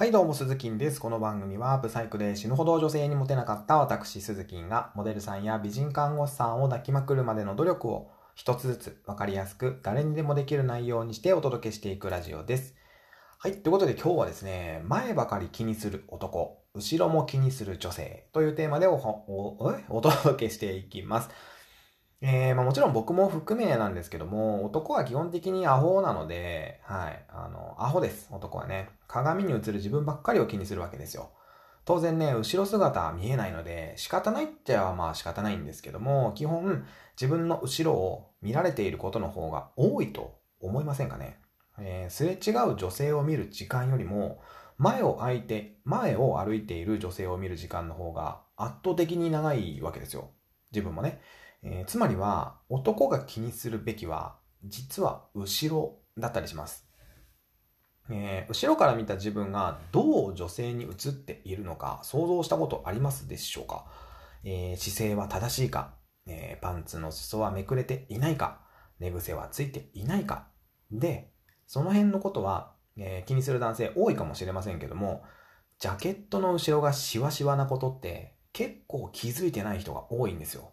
はいどうも、鈴木です。この番組は、ブサイクで死ぬほど女性にモテなかった私、鈴木が、モデルさんや美人看護師さんを抱きまくるまでの努力を、一つずつ分かりやすく、誰にでもできる内容にしてお届けしていくラジオです。はい、ということで今日はですね、前ばかり気にする男、後ろも気にする女性というテーマでおおおお届けしていきます。えー、まあもちろん僕も含めなんですけども、男は基本的にアホなので、はい、あの、アホです、男はね。鏡に映る自分ばっかりを気にするわけですよ。当然ね、後ろ姿は見えないので、仕方ないっちゃまあ仕方ないんですけども、基本、自分の後ろを見られていることの方が多いと思いませんかね。えー、すれ違う女性を見る時間よりも、前を歩いて、前を歩いている女性を見る時間の方が圧倒的に長いわけですよ。自分もね。えー、つまりは男が気にするべきは実は後ろだったりします。えー、後ろから見た自分がどう女性に映っているのか想像したことありますでしょうか、えー、姿勢は正しいか、え、パンツの裾はめくれていないか？寝癖はついていないか？で、その辺のことは、え気にする男性多いかもしれませんけども、ジャケットの後ろがシワシワなことって結構気づいてない人が多いんですよ。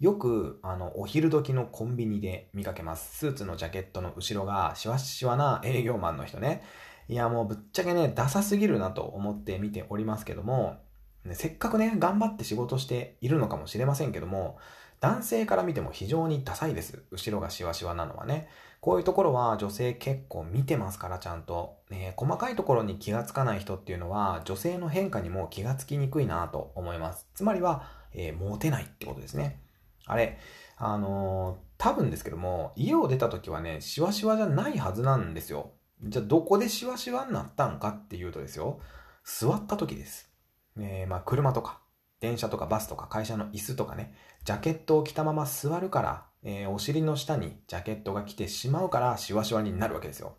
よく、あの、お昼時のコンビニで見かけます。スーツのジャケットの後ろがシワシワな営業マンの人ね。いや、もうぶっちゃけね、ダサすぎるなと思って見ておりますけども、ね、せっかくね、頑張って仕事しているのかもしれませんけども、男性から見ても非常にダサいです。後ろがシワシワなのはね。こういうところは女性結構見てますから、ちゃんと。ね、細かいところに気がつかない人っていうのは、女性の変化にも気がつきにくいなと思います。つまりは、えー、モテないってことですね。あれ、あのー、多分ですけども、家を出た時はね、シワシワじゃないはずなんですよ。じゃあ、どこでシワシワになったんかっていうとですよ、座った時です。えー、まあ、車とか、電車とかバスとか会社の椅子とかね、ジャケットを着たまま座るから、えー、お尻の下にジャケットが来てしまうから、シワシワになるわけですよ。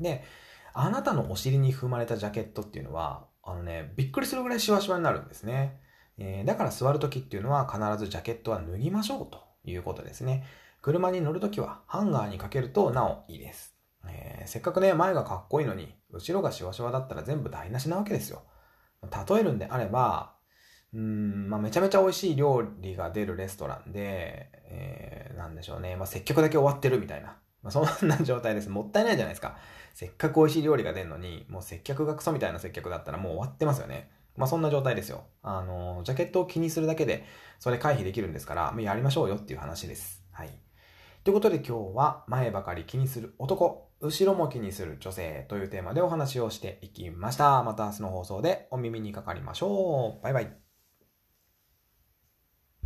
で、あなたのお尻に踏まれたジャケットっていうのは、あのね、びっくりするぐらいシワシワになるんですね。えー、だから座るときっていうのは必ずジャケットは脱ぎましょうということですね。車に乗るときはハンガーにかけるとなおいいです。えー、せっかくね、前がかっこいいのに、後ろがシワシワだったら全部台無しなわけですよ。例えるんであれば、うん、まあ、めちゃめちゃ美味しい料理が出るレストランで、えー、なんでしょうね。まあ、接客だけ終わってるみたいな。まあ、そんな状態です。もったいないじゃないですか。せっかく美味しい料理が出るのに、もう接客がクソみたいな接客だったらもう終わってますよね。まあそんな状態ですよ。あの、ジャケットを気にするだけで、それ回避できるんですから、やりましょうよっていう話です。はい。ということで今日は、前ばかり気にする男、後ろも気にする女性というテーマでお話をしていきました。また明日の放送でお耳にかかりましょう。バイバイ。